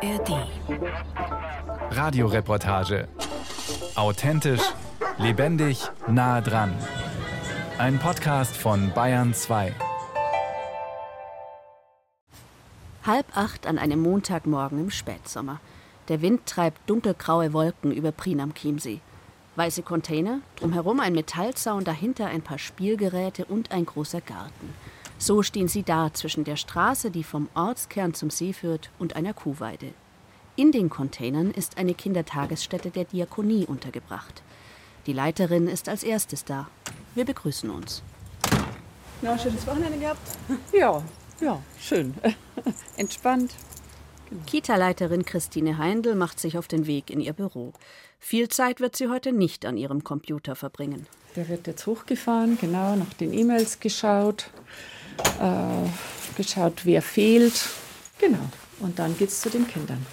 ARD. Radioreportage. Authentisch, lebendig, nah dran. Ein Podcast von Bayern 2. Halb acht an einem Montagmorgen im Spätsommer. Der Wind treibt dunkelgraue Wolken über Prien am Chiemsee. Weiße Container, drumherum ein Metallzaun, dahinter ein paar Spielgeräte und ein großer Garten. So stehen sie da zwischen der Straße, die vom Ortskern zum See führt, und einer Kuhweide. In den Containern ist eine Kindertagesstätte der Diakonie untergebracht. Die Leiterin ist als erstes da. Wir begrüßen uns. Na, schönes Wochenende gehabt? Ja, ja, schön. Entspannt. Kita-Leiterin Christine Heindl macht sich auf den Weg in ihr Büro. Viel Zeit wird sie heute nicht an ihrem Computer verbringen. Der wird jetzt hochgefahren, genau, nach den E-Mails geschaut, äh, geschaut, wer fehlt. Genau. Und dann geht's zu den Kindern.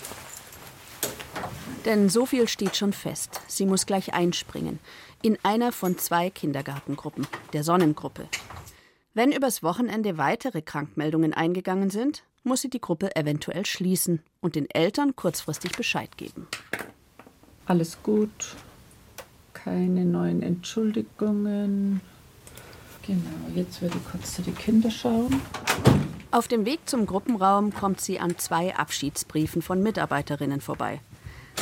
Denn so viel steht schon fest. Sie muss gleich einspringen. In einer von zwei Kindergartengruppen, der Sonnengruppe. Wenn übers Wochenende weitere Krankmeldungen eingegangen sind, muss sie die Gruppe eventuell schließen und den Eltern kurzfristig Bescheid geben. Alles gut. Keine neuen Entschuldigungen. Genau, jetzt werde ich kurz zu den Kindern schauen. Auf dem Weg zum Gruppenraum kommt sie an zwei Abschiedsbriefen von Mitarbeiterinnen vorbei.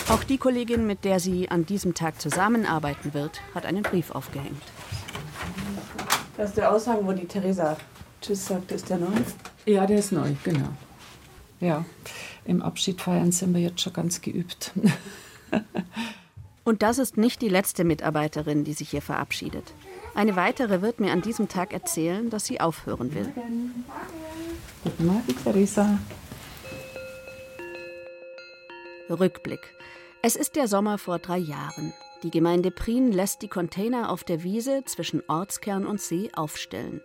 Auch die Kollegin, mit der sie an diesem Tag zusammenarbeiten wird, hat einen Brief aufgehängt. Das ist der Aushang, wo die Theresa Tschüss sagt, ist der neu? Ja, der ist neu, genau. Ja, im Abschied feiern sind wir jetzt schon ganz geübt. Und das ist nicht die letzte Mitarbeiterin, die sich hier verabschiedet. Eine weitere wird mir an diesem Tag erzählen, dass sie aufhören will. Guten Morgen, Theresa. Rückblick. Es ist der Sommer vor drei Jahren. Die Gemeinde Prien lässt die Container auf der Wiese zwischen Ortskern und See aufstellen.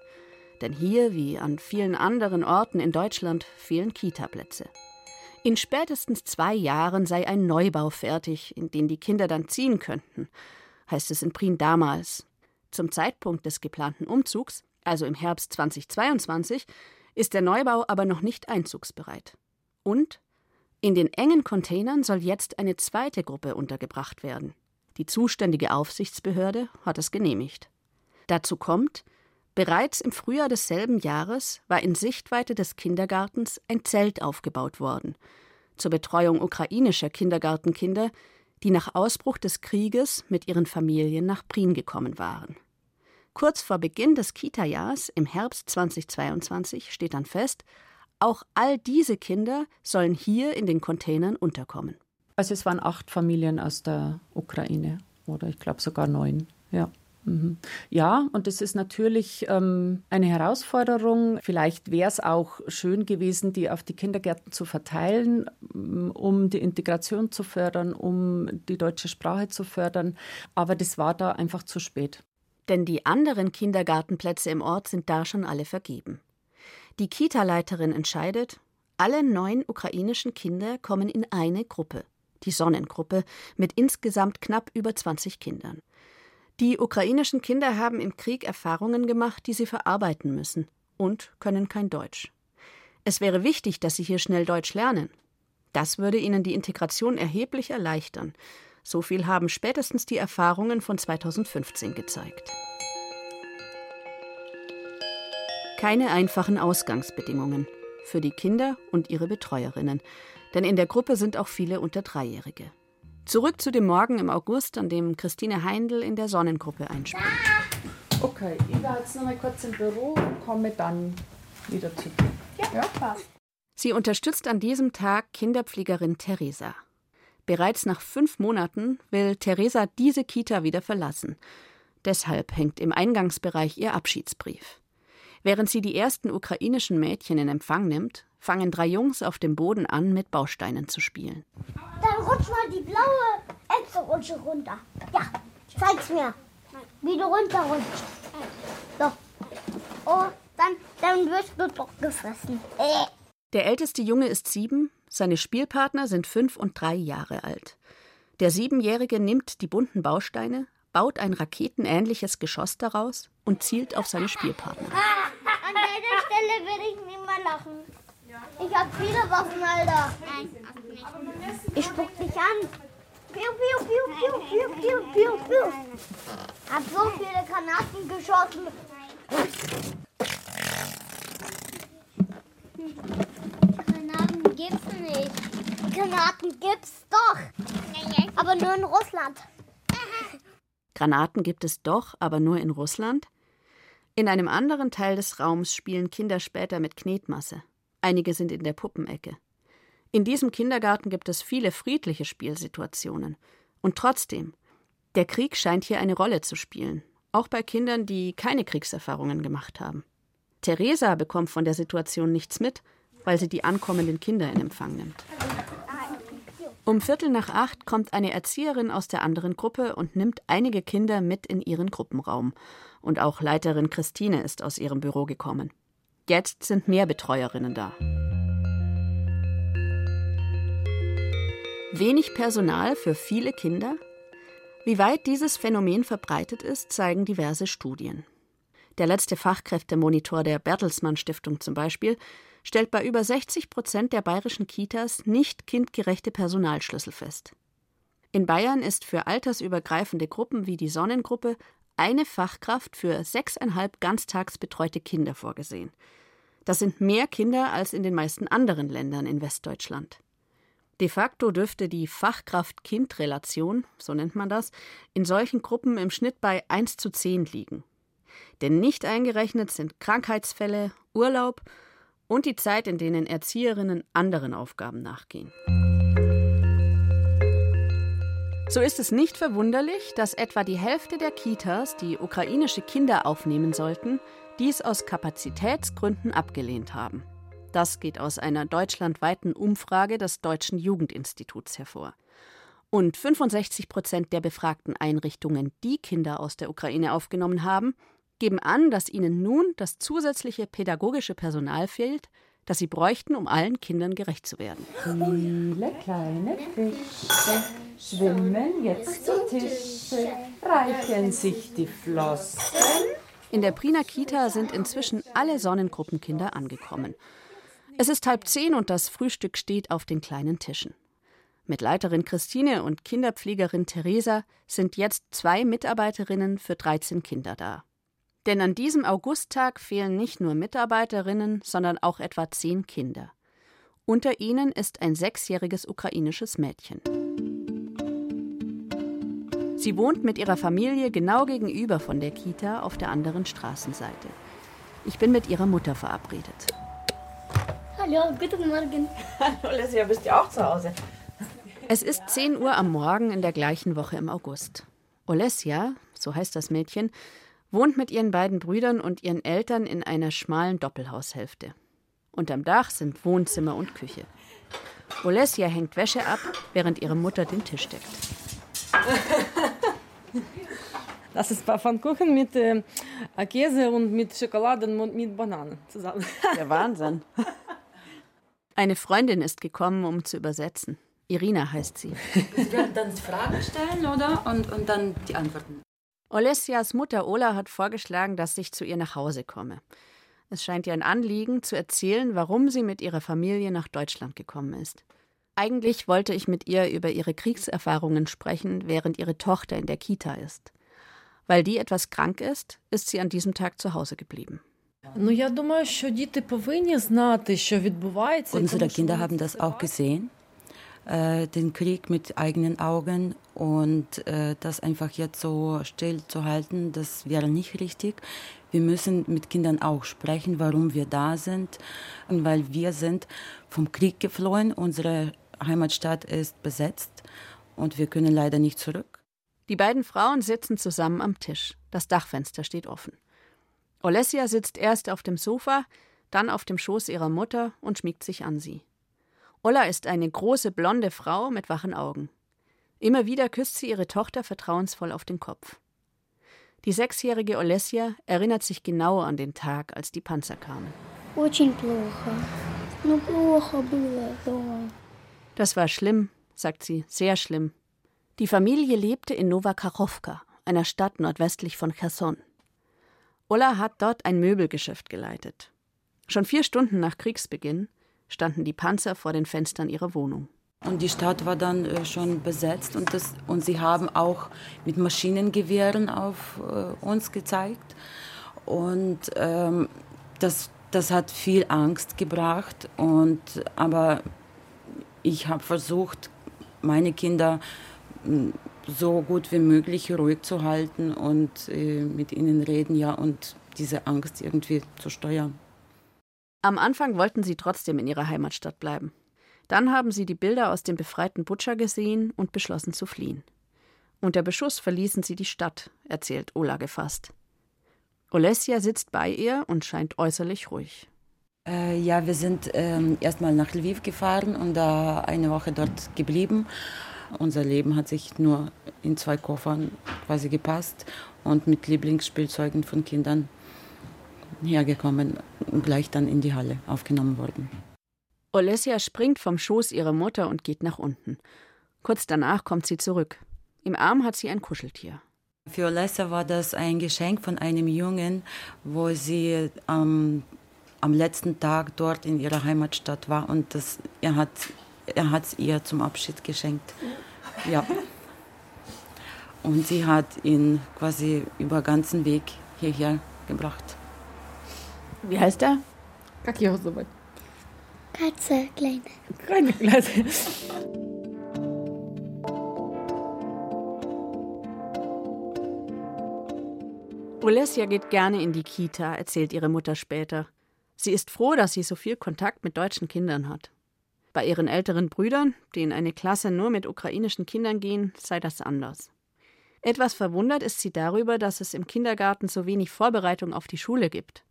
Denn hier, wie an vielen anderen Orten in Deutschland, fehlen Kitaplätze. In spätestens zwei Jahren sei ein Neubau fertig, in den die Kinder dann ziehen könnten, heißt es in Prien damals. Zum Zeitpunkt des geplanten Umzugs, also im Herbst 2022, ist der Neubau aber noch nicht einzugsbereit. Und in den engen Containern soll jetzt eine zweite Gruppe untergebracht werden. Die zuständige Aufsichtsbehörde hat es genehmigt. Dazu kommt, bereits im Frühjahr desselben Jahres war in Sichtweite des Kindergartens ein Zelt aufgebaut worden zur Betreuung ukrainischer Kindergartenkinder, die nach Ausbruch des Krieges mit ihren Familien nach Prien gekommen waren. Kurz vor Beginn des Kita-Jahres im Herbst 2022 steht dann fest, auch all diese Kinder sollen hier in den Containern unterkommen. Also es waren acht Familien aus der Ukraine oder ich glaube sogar neun. Ja. Mhm. Ja, und es ist natürlich ähm, eine Herausforderung. Vielleicht wäre es auch schön gewesen, die auf die Kindergärten zu verteilen, mm, um die Integration zu fördern, um die deutsche Sprache zu fördern. Aber das war da einfach zu spät. Denn die anderen Kindergartenplätze im Ort sind da schon alle vergeben. Die Kita-Leiterin entscheidet, alle neun ukrainischen Kinder kommen in eine Gruppe, die Sonnengruppe, mit insgesamt knapp über 20 Kindern. Die ukrainischen Kinder haben im Krieg Erfahrungen gemacht, die sie verarbeiten müssen und können kein Deutsch. Es wäre wichtig, dass sie hier schnell Deutsch lernen. Das würde ihnen die Integration erheblich erleichtern. So viel haben spätestens die Erfahrungen von 2015 gezeigt. Keine einfachen Ausgangsbedingungen für die Kinder und ihre Betreuerinnen, denn in der Gruppe sind auch viele unter Dreijährige. Zurück zu dem Morgen im August, an dem Christine Heindl in der Sonnengruppe einspringt. Okay, ich war jetzt noch mal kurz im Büro und komme dann wieder zu dir. Ja, ja? Sie unterstützt an diesem Tag Kinderpflegerin Theresa. Bereits nach fünf Monaten will Theresa diese Kita wieder verlassen. Deshalb hängt im Eingangsbereich ihr Abschiedsbrief. Während sie die ersten ukrainischen Mädchen in Empfang nimmt, fangen drei Jungs auf dem Boden an, mit Bausteinen zu spielen. Dann rutsch mal die blaue Echse-Rutsche runter. Ja, zeig's mir. Wie du runterrutschst. So. Oh, dann, dann wirst du doch gefressen. Äh. Der älteste Junge ist sieben, seine Spielpartner sind fünf und drei Jahre alt. Der Siebenjährige nimmt die bunten Bausteine, baut ein raketenähnliches Geschoss daraus und zielt auf seine Spielpartner. An deiner Stelle würde ich nicht mehr lachen. Ich habe viele Waffen, Alter. Ich spuck dich an. Piu, piu, piu, piu, piu, piu, piu, piu. Hab so viele Granaten geschossen. Granaten gibt's nicht. Granaten gibt's doch. Aber nur in Russland. Granaten gibt es doch, aber nur in Russland? In einem anderen Teil des Raums spielen Kinder später mit Knetmasse. Einige sind in der Puppenecke. In diesem Kindergarten gibt es viele friedliche Spielsituationen. Und trotzdem, der Krieg scheint hier eine Rolle zu spielen, auch bei Kindern, die keine Kriegserfahrungen gemacht haben. Theresa bekommt von der Situation nichts mit, weil sie die ankommenden Kinder in Empfang nimmt. Um Viertel nach acht kommt eine Erzieherin aus der anderen Gruppe und nimmt einige Kinder mit in ihren Gruppenraum. Und auch Leiterin Christine ist aus ihrem Büro gekommen. Jetzt sind mehr Betreuerinnen da. Wenig Personal für viele Kinder? Wie weit dieses Phänomen verbreitet ist, zeigen diverse Studien. Der letzte Fachkräftemonitor der Bertelsmann Stiftung zum Beispiel stellt bei über 60 Prozent der bayerischen Kitas nicht kindgerechte Personalschlüssel fest. In Bayern ist für altersübergreifende Gruppen wie die Sonnengruppe eine Fachkraft für sechseinhalb ganztagsbetreute Kinder vorgesehen. Das sind mehr Kinder als in den meisten anderen Ländern in Westdeutschland. De facto dürfte die Fachkraft-Kind-Relation, so nennt man das, in solchen Gruppen im Schnitt bei 1 zu 10 liegen. Denn nicht eingerechnet sind Krankheitsfälle, Urlaub und die Zeit, in denen Erzieherinnen anderen Aufgaben nachgehen. So ist es nicht verwunderlich, dass etwa die Hälfte der Kitas, die ukrainische Kinder aufnehmen sollten, dies aus Kapazitätsgründen abgelehnt haben. Das geht aus einer deutschlandweiten Umfrage des Deutschen Jugendinstituts hervor. Und 65 Prozent der befragten Einrichtungen, die Kinder aus der Ukraine aufgenommen haben, geben an, dass ihnen nun das zusätzliche pädagogische Personal fehlt, das sie bräuchten, um allen Kindern gerecht zu werden. Viele kleine Fische schwimmen jetzt zu Tische, reichen sich die Flossen. In der Prina Kita sind inzwischen alle Sonnengruppenkinder angekommen. Es ist halb zehn und das Frühstück steht auf den kleinen Tischen. Mit Leiterin Christine und Kinderpflegerin Theresa sind jetzt zwei Mitarbeiterinnen für 13 Kinder da. Denn an diesem Augusttag fehlen nicht nur Mitarbeiterinnen, sondern auch etwa zehn Kinder. Unter ihnen ist ein sechsjähriges ukrainisches Mädchen. Sie wohnt mit ihrer Familie genau gegenüber von der Kita auf der anderen Straßenseite. Ich bin mit ihrer Mutter verabredet. Hallo, guten Morgen. Hallo, Leslie, bist du auch zu Hause? Es ist 10 Uhr am Morgen in der gleichen Woche im August. Olesia, so heißt das Mädchen, wohnt mit ihren beiden Brüdern und ihren Eltern in einer schmalen Doppelhaushälfte. Unterm Dach sind Wohnzimmer und Küche. Olesia hängt Wäsche ab, während ihre Mutter den Tisch deckt. Das ist Pfannkuchen mit äh, Käse und mit Schokolade und mit Bananen zusammen. Der Wahnsinn. Eine Freundin ist gekommen, um zu übersetzen. Irina heißt sie. Sie werden dann Fragen stellen, oder? Und, und dann die Antworten. Olesias Mutter Ola hat vorgeschlagen, dass ich zu ihr nach Hause komme. Es scheint ihr ein Anliegen, zu erzählen, warum sie mit ihrer Familie nach Deutschland gekommen ist. Eigentlich wollte ich mit ihr über ihre Kriegserfahrungen sprechen, während ihre Tochter in der Kita ist. Weil die etwas krank ist, ist sie an diesem Tag zu Hause geblieben. Unsere Kinder haben das auch gesehen, äh, den Krieg mit eigenen Augen und äh, das einfach jetzt so still zu halten, das wäre nicht richtig. Wir müssen mit Kindern auch sprechen, warum wir da sind, und weil wir sind vom Krieg geflohen, unsere Heimatstadt ist besetzt und wir können leider nicht zurück. Die beiden Frauen sitzen zusammen am Tisch. Das Dachfenster steht offen. Olesia sitzt erst auf dem Sofa, dann auf dem Schoß ihrer Mutter und schmiegt sich an sie. Olla ist eine große blonde Frau mit wachen Augen. Immer wieder küsst sie ihre Tochter vertrauensvoll auf den Kopf. Die sechsjährige Olesia erinnert sich genau an den Tag, als die Panzer kamen. Das war schlimm, sagt sie, sehr schlimm. Die Familie lebte in Nowakarowka, einer Stadt nordwestlich von Cherson. Ulla hat dort ein Möbelgeschäft geleitet. Schon vier Stunden nach Kriegsbeginn standen die Panzer vor den Fenstern ihrer Wohnung. Und die Stadt war dann äh, schon besetzt und, das, und sie haben auch mit Maschinengewehren auf äh, uns gezeigt. Und ähm, das, das hat viel Angst gebracht. Und, aber ich habe versucht, meine Kinder hm, so gut wie möglich ruhig zu halten und äh, mit ihnen reden, ja, und diese Angst irgendwie zu steuern. Am Anfang wollten sie trotzdem in ihrer Heimatstadt bleiben. Dann haben sie die Bilder aus dem befreiten Butcher gesehen und beschlossen zu fliehen. Unter Beschuss verließen sie die Stadt, erzählt Ola gefasst. Olesja sitzt bei ihr und scheint äußerlich ruhig. Äh, ja, wir sind äh, erstmal nach Lviv gefahren und da eine Woche dort geblieben. Unser Leben hat sich nur in zwei Koffern quasi gepasst und mit Lieblingsspielzeugen von Kindern hergekommen und gleich dann in die Halle aufgenommen worden. Olesja springt vom Schoß ihrer Mutter und geht nach unten. Kurz danach kommt sie zurück. Im Arm hat sie ein Kuscheltier. Für Olesja war das ein Geschenk von einem Jungen, wo sie ähm, am letzten Tag dort in ihrer Heimatstadt war und das, er hat er hat es ihr zum Abschied geschenkt. Ja. Und sie hat ihn quasi über ganzen Weg hierher gebracht. Wie heißt er? Kaki Katze, kleine. Kleine Katze. Olesia geht gerne in die Kita, erzählt ihre Mutter später. Sie ist froh, dass sie so viel Kontakt mit deutschen Kindern hat. Bei ihren älteren Brüdern, die in eine Klasse nur mit ukrainischen Kindern gehen, sei das anders. Etwas verwundert ist sie darüber, dass es im Kindergarten so wenig Vorbereitung auf die Schule gibt.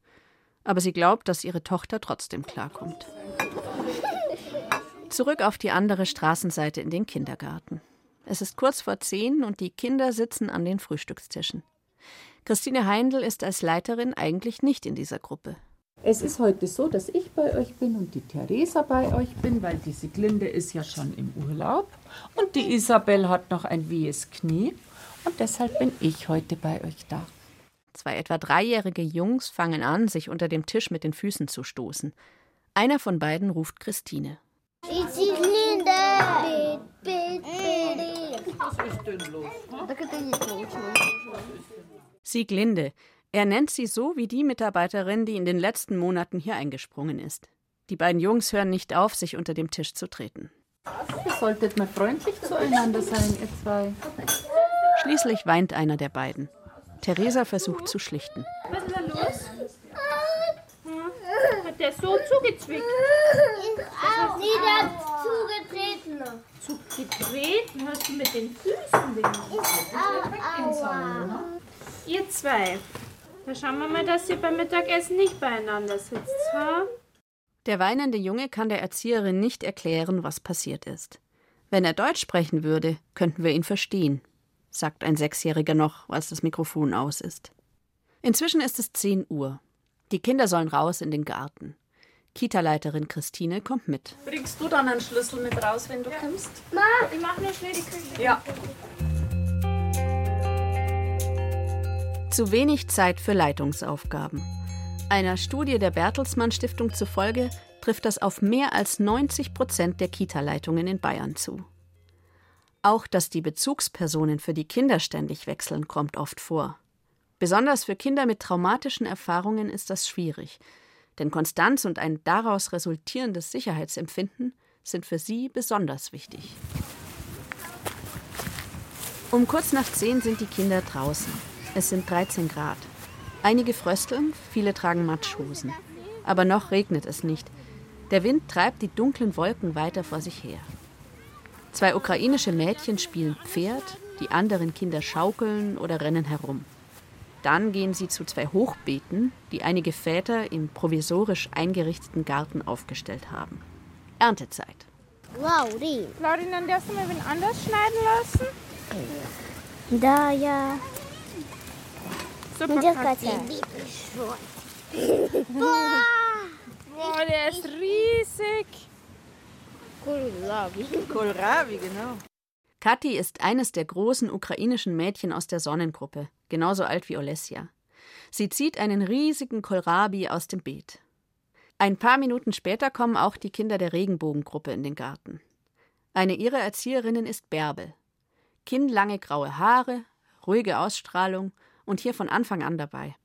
Aber sie glaubt, dass ihre Tochter trotzdem klarkommt. Zurück auf die andere Straßenseite in den Kindergarten. Es ist kurz vor zehn und die Kinder sitzen an den Frühstückstischen. Christine Heindl ist als Leiterin eigentlich nicht in dieser Gruppe. Es ist heute so, dass ich bei euch bin und die Theresa bei euch bin, weil die Siglinde ist ja schon im Urlaub und die Isabel hat noch ein wehes Knie und deshalb bin ich heute bei euch da. Zwei etwa dreijährige Jungs fangen an, sich unter dem Tisch mit den Füßen zu stoßen. Einer von beiden ruft Christine. Die Siglinde! Was ist denn los? Sieglinde. Er nennt sie so wie die Mitarbeiterin, die in den letzten Monaten hier eingesprungen ist. Die beiden Jungs hören nicht auf, sich unter dem Tisch zu treten. Ihr solltet mal freundlich zueinander sein, ihr zwei. Schließlich weint einer der beiden. Theresa versucht zu schlichten. Was ist da los? Hat der so zugezwickt? Auch nie zugetreten. Zugetreten? Hast du mit den Füßen den Aua. Ihr zwei. Da schauen wir mal, dass ihr beim Mittagessen nicht beieinander sitzt, ha? Der weinende Junge kann der Erzieherin nicht erklären, was passiert ist. Wenn er Deutsch sprechen würde, könnten wir ihn verstehen, sagt ein Sechsjähriger noch, als das Mikrofon aus ist. Inzwischen ist es 10 Uhr. Die Kinder sollen raus in den Garten. Kita-Leiterin Christine kommt mit. Bringst du dann einen Schlüssel mit raus, wenn du kommst? Ich mach nur schnell die Küche. Ja. Zu wenig Zeit für Leitungsaufgaben. Einer Studie der Bertelsmann Stiftung zufolge trifft das auf mehr als 90 Prozent der Kita-Leitungen in Bayern zu. Auch dass die Bezugspersonen für die Kinder ständig wechseln, kommt oft vor. Besonders für Kinder mit traumatischen Erfahrungen ist das schwierig, denn Konstanz und ein daraus resultierendes Sicherheitsempfinden sind für sie besonders wichtig. Um kurz nach zehn sind die Kinder draußen. Es sind 13 Grad. Einige frösteln, viele tragen Matschhosen. Aber noch regnet es nicht. Der Wind treibt die dunklen Wolken weiter vor sich her. Zwei ukrainische Mädchen spielen Pferd, die anderen Kinder schaukeln oder rennen herum. Dann gehen sie zu zwei Hochbeeten, die einige Väter im provisorisch eingerichteten Garten aufgestellt haben. Erntezeit. Wow, die. Claudine, dann darfst du mal wen anders schneiden lassen? Da ja. Super, Katja. Boah. Boah, der ist riesig. Kohlrabi, genau. Kathi ist eines der großen ukrainischen Mädchen aus der Sonnengruppe, genauso alt wie Olesja. Sie zieht einen riesigen Kohlrabi aus dem Beet. Ein paar Minuten später kommen auch die Kinder der Regenbogengruppe in den Garten. Eine ihrer Erzieherinnen ist Bärbel. Kinnlange graue Haare, ruhige Ausstrahlung und hier von Anfang an dabei.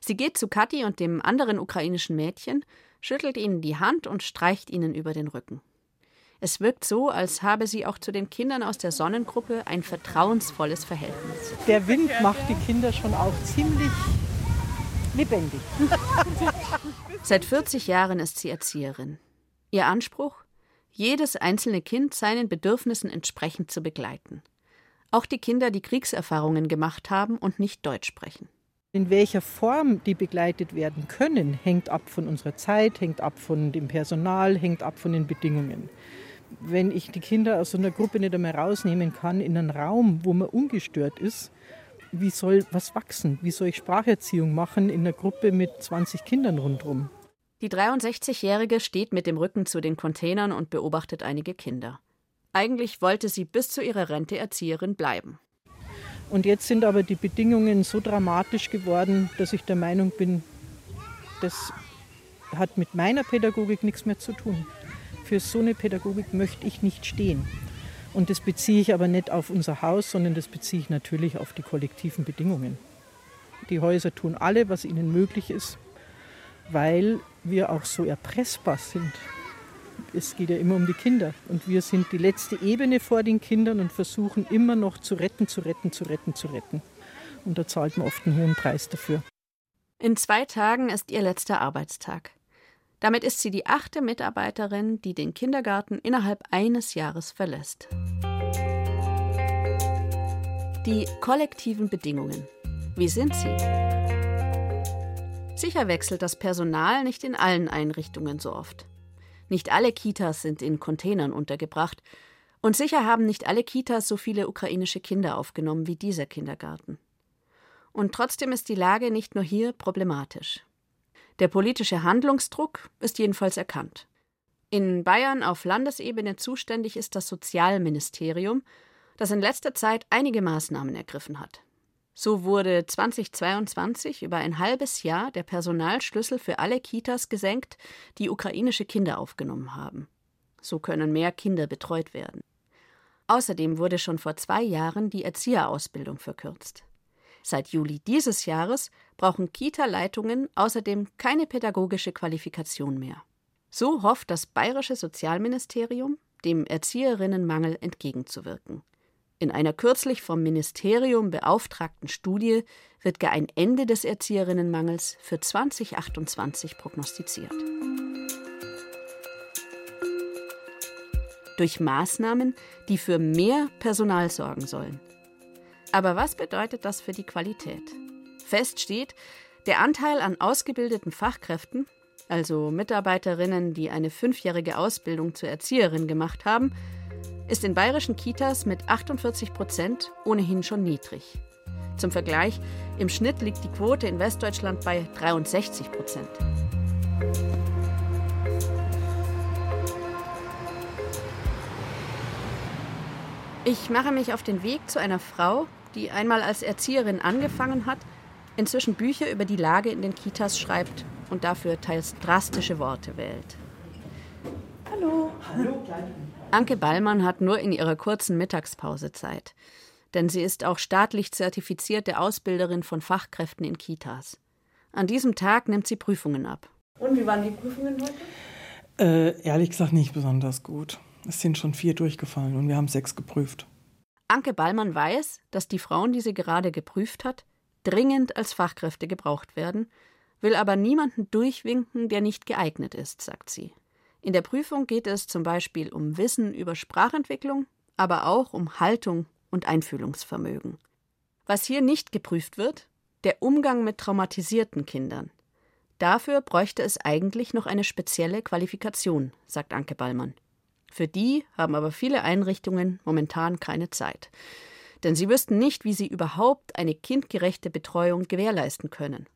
Sie geht zu Kathi und dem anderen ukrainischen Mädchen, schüttelt ihnen die Hand und streicht ihnen über den Rücken. Es wirkt so, als habe sie auch zu den Kindern aus der Sonnengruppe ein vertrauensvolles Verhältnis. Der Wind macht die Kinder schon auch ziemlich lebendig. Seit 40 Jahren ist sie Erzieherin. Ihr Anspruch? Jedes einzelne Kind seinen Bedürfnissen entsprechend zu begleiten. Auch die Kinder, die Kriegserfahrungen gemacht haben und nicht Deutsch sprechen. In welcher Form die begleitet werden können, hängt ab von unserer Zeit, hängt ab von dem Personal, hängt ab von den Bedingungen wenn ich die Kinder aus so einer Gruppe nicht einmal rausnehmen kann in einen Raum, wo man ungestört ist, wie soll was wachsen? Wie soll ich Spracherziehung machen in einer Gruppe mit 20 Kindern rundherum? Die 63-Jährige steht mit dem Rücken zu den Containern und beobachtet einige Kinder. Eigentlich wollte sie bis zu ihrer Rente Erzieherin bleiben. Und jetzt sind aber die Bedingungen so dramatisch geworden, dass ich der Meinung bin, das hat mit meiner Pädagogik nichts mehr zu tun für so eine Pädagogik möchte ich nicht stehen. Und das beziehe ich aber nicht auf unser Haus, sondern das beziehe ich natürlich auf die kollektiven Bedingungen. Die Häuser tun alle, was ihnen möglich ist, weil wir auch so erpressbar sind. Es geht ja immer um die Kinder. Und wir sind die letzte Ebene vor den Kindern und versuchen immer noch zu retten, zu retten, zu retten, zu retten. Und da zahlt man oft einen hohen Preis dafür. In zwei Tagen ist ihr letzter Arbeitstag. Damit ist sie die achte Mitarbeiterin, die den Kindergarten innerhalb eines Jahres verlässt. Die kollektiven Bedingungen. Wie sind sie? Sicher wechselt das Personal nicht in allen Einrichtungen so oft. Nicht alle Kitas sind in Containern untergebracht. Und sicher haben nicht alle Kitas so viele ukrainische Kinder aufgenommen wie dieser Kindergarten. Und trotzdem ist die Lage nicht nur hier problematisch. Der politische Handlungsdruck ist jedenfalls erkannt. In Bayern auf Landesebene zuständig ist das Sozialministerium, das in letzter Zeit einige Maßnahmen ergriffen hat. So wurde 2022 über ein halbes Jahr der Personalschlüssel für alle Kitas gesenkt, die ukrainische Kinder aufgenommen haben. So können mehr Kinder betreut werden. Außerdem wurde schon vor zwei Jahren die Erzieherausbildung verkürzt. Seit Juli dieses Jahres brauchen Kita-Leitungen außerdem keine pädagogische Qualifikation mehr. So hofft das bayerische Sozialministerium, dem Erzieherinnenmangel entgegenzuwirken. In einer kürzlich vom Ministerium beauftragten Studie wird gar ein Ende des Erzieherinnenmangels für 2028 prognostiziert. Durch Maßnahmen, die für mehr Personal sorgen sollen. Aber was bedeutet das für die Qualität? Fest steht, der Anteil an ausgebildeten Fachkräften, also Mitarbeiterinnen, die eine fünfjährige Ausbildung zur Erzieherin gemacht haben, ist in bayerischen Kitas mit 48 Prozent ohnehin schon niedrig. Zum Vergleich, im Schnitt liegt die Quote in Westdeutschland bei 63 Prozent. Ich mache mich auf den Weg zu einer Frau, die einmal als Erzieherin angefangen hat, inzwischen Bücher über die Lage in den Kitas schreibt und dafür teils drastische Worte wählt. Hallo. Hallo. Anke Ballmann hat nur in ihrer kurzen Mittagspause Zeit. Denn sie ist auch staatlich zertifizierte Ausbilderin von Fachkräften in Kitas. An diesem Tag nimmt sie Prüfungen ab. Und wie waren die Prüfungen heute? Äh, ehrlich gesagt nicht besonders gut. Es sind schon vier durchgefallen und wir haben sechs geprüft. Anke Ballmann weiß, dass die Frauen, die sie gerade geprüft hat, dringend als Fachkräfte gebraucht werden, will aber niemanden durchwinken, der nicht geeignet ist, sagt sie. In der Prüfung geht es zum Beispiel um Wissen über Sprachentwicklung, aber auch um Haltung und Einfühlungsvermögen. Was hier nicht geprüft wird, der Umgang mit traumatisierten Kindern. Dafür bräuchte es eigentlich noch eine spezielle Qualifikation, sagt Anke Ballmann. Für die haben aber viele Einrichtungen momentan keine Zeit. Denn sie wüssten nicht, wie sie überhaupt eine kindgerechte Betreuung gewährleisten können.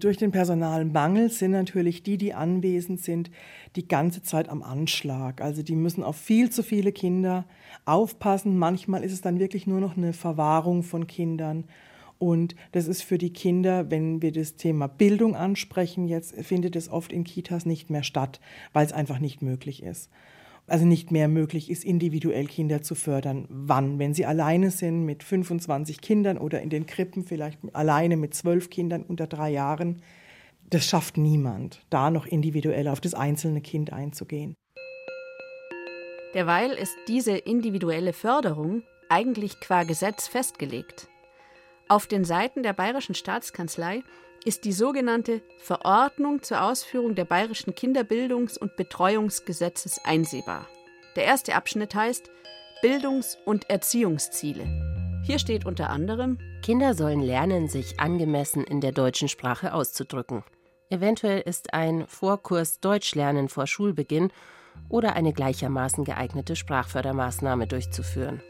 Durch den Personalmangel sind natürlich die, die anwesend sind, die ganze Zeit am Anschlag. Also die müssen auf viel zu viele Kinder aufpassen. Manchmal ist es dann wirklich nur noch eine Verwahrung von Kindern. Und das ist für die Kinder, wenn wir das Thema Bildung ansprechen, jetzt findet es oft in Kitas nicht mehr statt, weil es einfach nicht möglich ist. Also nicht mehr möglich ist, individuell Kinder zu fördern. Wann? Wenn sie alleine sind mit 25 Kindern oder in den Krippen vielleicht alleine mit zwölf Kindern unter drei Jahren. Das schafft niemand, da noch individuell auf das einzelne Kind einzugehen. Derweil ist diese individuelle Förderung eigentlich qua Gesetz festgelegt. Auf den Seiten der Bayerischen Staatskanzlei ist die sogenannte Verordnung zur Ausführung der Bayerischen Kinderbildungs- und Betreuungsgesetzes einsehbar. Der erste Abschnitt heißt Bildungs- und Erziehungsziele. Hier steht unter anderem Kinder sollen lernen, sich angemessen in der deutschen Sprache auszudrücken. Eventuell ist ein Vorkurs Deutschlernen vor Schulbeginn oder eine gleichermaßen geeignete Sprachfördermaßnahme durchzuführen.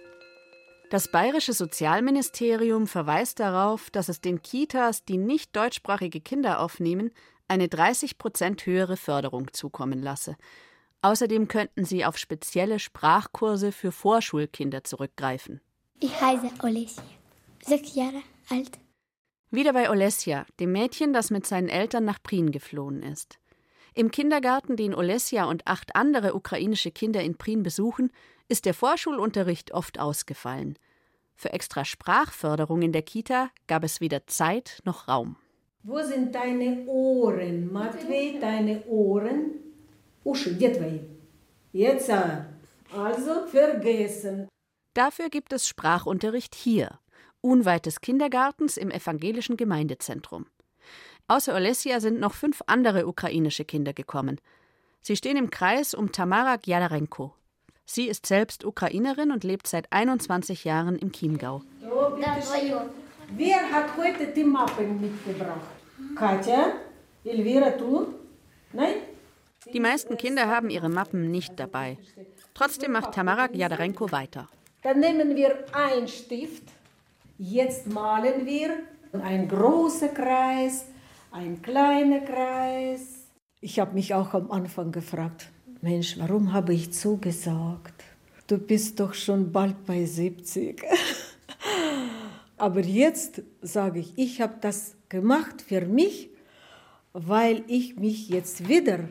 Das bayerische Sozialministerium verweist darauf, dass es den Kitas, die nicht deutschsprachige Kinder aufnehmen, eine 30 Prozent höhere Förderung zukommen lasse. Außerdem könnten sie auf spezielle Sprachkurse für Vorschulkinder zurückgreifen. Ich heiße Olesja, sechs Jahre alt. Wieder bei Olesja, dem Mädchen, das mit seinen Eltern nach Prien geflohen ist. Im Kindergarten, den Olesja und acht andere ukrainische Kinder in Prien besuchen, ist der Vorschulunterricht oft ausgefallen. Für extra Sprachförderung in der Kita gab es weder Zeit noch Raum. Wo sind deine Ohren, Matvey, deine Ohren? Uschi, Detvey. Jetzt also vergessen. Dafür gibt es Sprachunterricht hier, unweit des Kindergartens im evangelischen Gemeindezentrum. Außer Olesja sind noch fünf andere ukrainische Kinder gekommen. Sie stehen im Kreis um Tamara Gjadarenko. Sie ist selbst Ukrainerin und lebt seit 21 Jahren im Chiemgau. Wer hat heute die Mappen mitgebracht? Katja? Elvira, du? Nein? Die meisten Kinder haben ihre Mappen nicht dabei. Trotzdem macht Tamara Gjadarenko weiter. Dann nehmen wir einen Stift. Jetzt malen wir einen großen Kreis, einen kleinen Kreis. Ich habe mich auch am Anfang gefragt, Mensch, warum habe ich zugesagt? Du bist doch schon bald bei 70. Aber jetzt sage ich, ich habe das gemacht für mich, weil ich mich jetzt wieder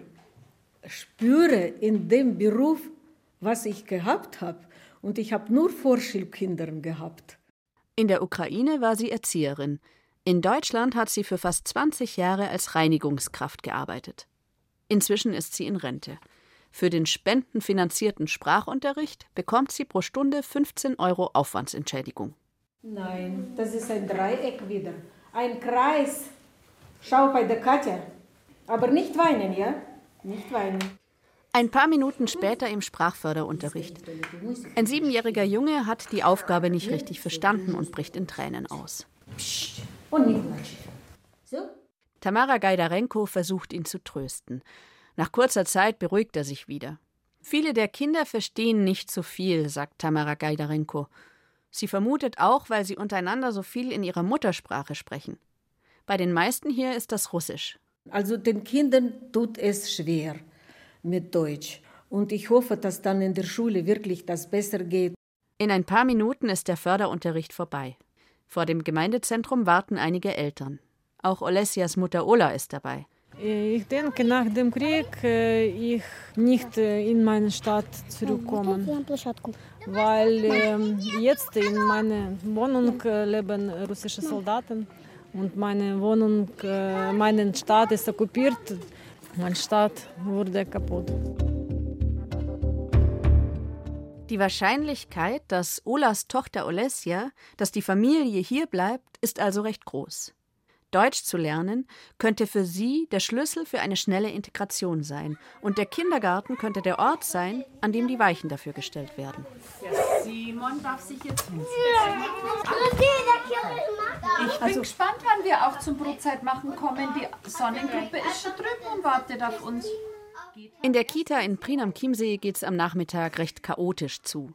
spüre in dem Beruf, was ich gehabt habe. Und ich habe nur Vorschulkindern gehabt. In der Ukraine war sie Erzieherin. In Deutschland hat sie für fast 20 Jahre als Reinigungskraft gearbeitet. Inzwischen ist sie in Rente. Für den spendenfinanzierten Sprachunterricht bekommt sie pro Stunde 15 Euro Aufwandsentschädigung. Nein, das ist ein Dreieck wieder. Ein Kreis. Schau bei der Katja. Aber nicht weinen, ja? Nicht weinen. Ein paar Minuten später im Sprachförderunterricht. Ein siebenjähriger Junge hat die Aufgabe nicht richtig verstanden und bricht in Tränen aus. Und nicht so? Tamara Gajdarenko versucht ihn zu trösten. Nach kurzer Zeit beruhigt er sich wieder. Viele der Kinder verstehen nicht so viel, sagt Tamara Gajdarenko. Sie vermutet auch, weil sie untereinander so viel in ihrer Muttersprache sprechen. Bei den meisten hier ist das Russisch. Also den Kindern tut es schwer mit Deutsch. Und ich hoffe, dass dann in der Schule wirklich das besser geht. In ein paar Minuten ist der Förderunterricht vorbei. Vor dem Gemeindezentrum warten einige Eltern. Auch Olesias Mutter Ola ist dabei. Ich denke, nach dem Krieg ich nicht in meine Stadt zurückkommen, weil jetzt in meiner Wohnung leben russische Soldaten und meine Wohnung, meine Stadt ist okkupiert, meine Stadt wurde kaputt. Die Wahrscheinlichkeit, dass Olas Tochter Olesja, dass die Familie hier bleibt, ist also recht groß. Deutsch zu lernen könnte für sie der Schlüssel für eine schnelle Integration sein. Und der Kindergarten könnte der Ort sein, an dem die Weichen dafür gestellt werden. Simon darf sich jetzt hinsetzen. Ich bin Also- gespannt, wann wir auch zum Brotzeit machen kommen. Die Sonnengruppe ist schon drüben und wartet auf uns. In der Kita in Prien am Chiemsee geht es am Nachmittag recht chaotisch zu.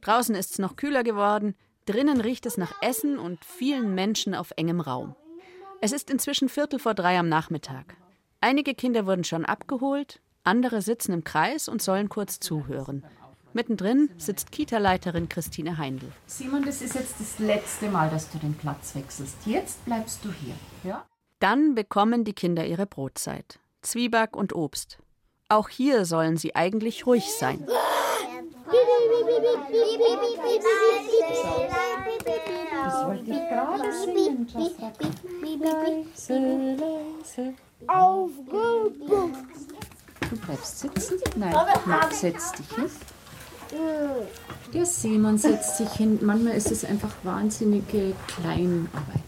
Draußen ist es noch kühler geworden, drinnen riecht es nach Essen und vielen Menschen auf engem Raum. Es ist inzwischen Viertel vor drei am Nachmittag. Einige Kinder wurden schon abgeholt, andere sitzen im Kreis und sollen kurz zuhören. Mittendrin sitzt Kita-Leiterin Christine Heindl. Simon, das ist jetzt das letzte Mal, dass du den Platz wechselst. Jetzt bleibst du hier. Ja? Dann bekommen die Kinder ihre Brotzeit. Zwieback und Obst. Auch hier sollen sie eigentlich ruhig sein. Das wollte ich gerade singen. Aufgebucht. Du bleibst sitzen? Nein, Max, setz dich hin. Der Simon setzt sich hin. Manchmal ist es einfach wahnsinnige Kleinarbeit.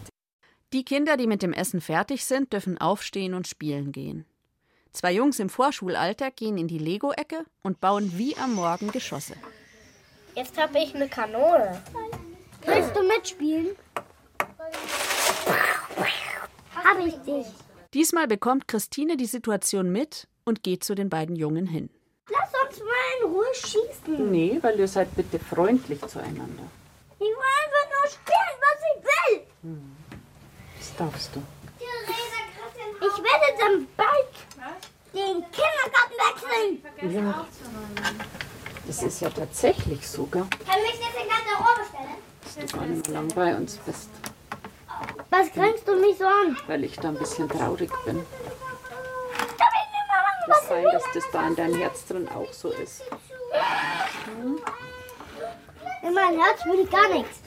Die Kinder, die mit dem Essen fertig sind, dürfen aufstehen und spielen gehen. Zwei Jungs im Vorschulalter gehen in die Lego-Ecke und bauen wie am Morgen Geschosse. Jetzt habe ich eine Kanone. Willst du mitspielen? Hab ich dich. Diesmal bekommt Christine die Situation mit und geht zu den beiden Jungen hin. Lass uns mal in Ruhe schießen. Nee, weil ihr seid bitte freundlich zueinander. Ich will einfach nur spielen, was ich will. Das darfst du. Ich werde dann bald den Kindergarten wechseln. Ja. Das ist ja tatsächlich so, gell? Kann mich jetzt in Garderobe stellen? dass du gar nicht mehr lang bei uns bist, Was grinst du mich so an? weil ich da ein bisschen traurig bin. Kann was sein, dass das da in deinem Herz drin auch so ist. will? In meinem Herz will ich gar nichts.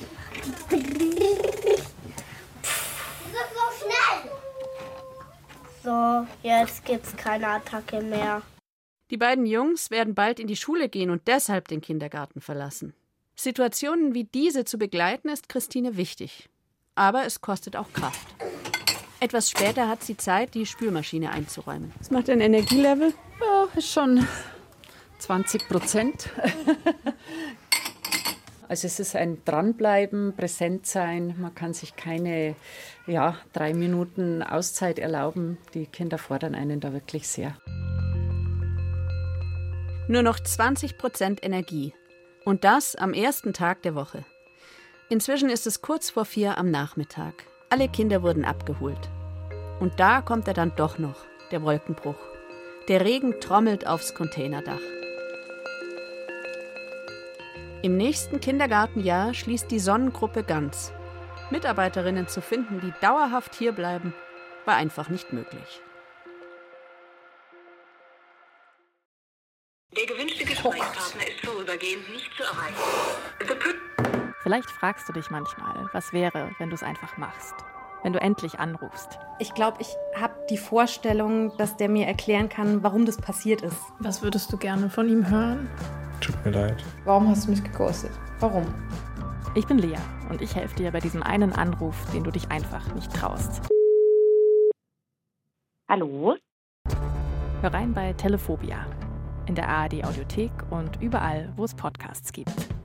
Das ist so schnell. So, jetzt gibt's keine Attacke mehr. Die beiden Jungs werden bald in die Schule gehen und deshalb den Kindergarten verlassen. Situationen wie diese zu begleiten ist Christine wichtig. Aber es kostet auch Kraft. Etwas später hat sie Zeit, die Spülmaschine einzuräumen. Was macht dein Energielevel? Ja, ist schon 20 Prozent. Also es ist ein Dranbleiben, präsent sein. Man kann sich keine ja, drei Minuten Auszeit erlauben. Die Kinder fordern einen da wirklich sehr. Nur noch 20 Prozent Energie. Und das am ersten Tag der Woche. Inzwischen ist es kurz vor vier am Nachmittag. Alle Kinder wurden abgeholt. Und da kommt er dann doch noch, der Wolkenbruch. Der Regen trommelt aufs Containerdach. Im nächsten Kindergartenjahr schließt die Sonnengruppe ganz. Mitarbeiterinnen zu finden, die dauerhaft hierbleiben, war einfach nicht möglich. Der gewünschte Gesprächspartner ist vorübergehend nicht zu erreichen. Vielleicht fragst du dich manchmal, was wäre, wenn du es einfach machst. Wenn du endlich anrufst. Ich glaube, ich habe die Vorstellung, dass der mir erklären kann, warum das passiert ist. Was würdest du gerne von ihm hören? Tut mir leid. Warum hast du mich geghostet? Warum? Ich bin Lea und ich helfe dir bei diesem einen Anruf, den du dich einfach nicht traust. Hallo? Hör rein bei Telephobia. In der ARD Audiothek und überall, wo es Podcasts gibt.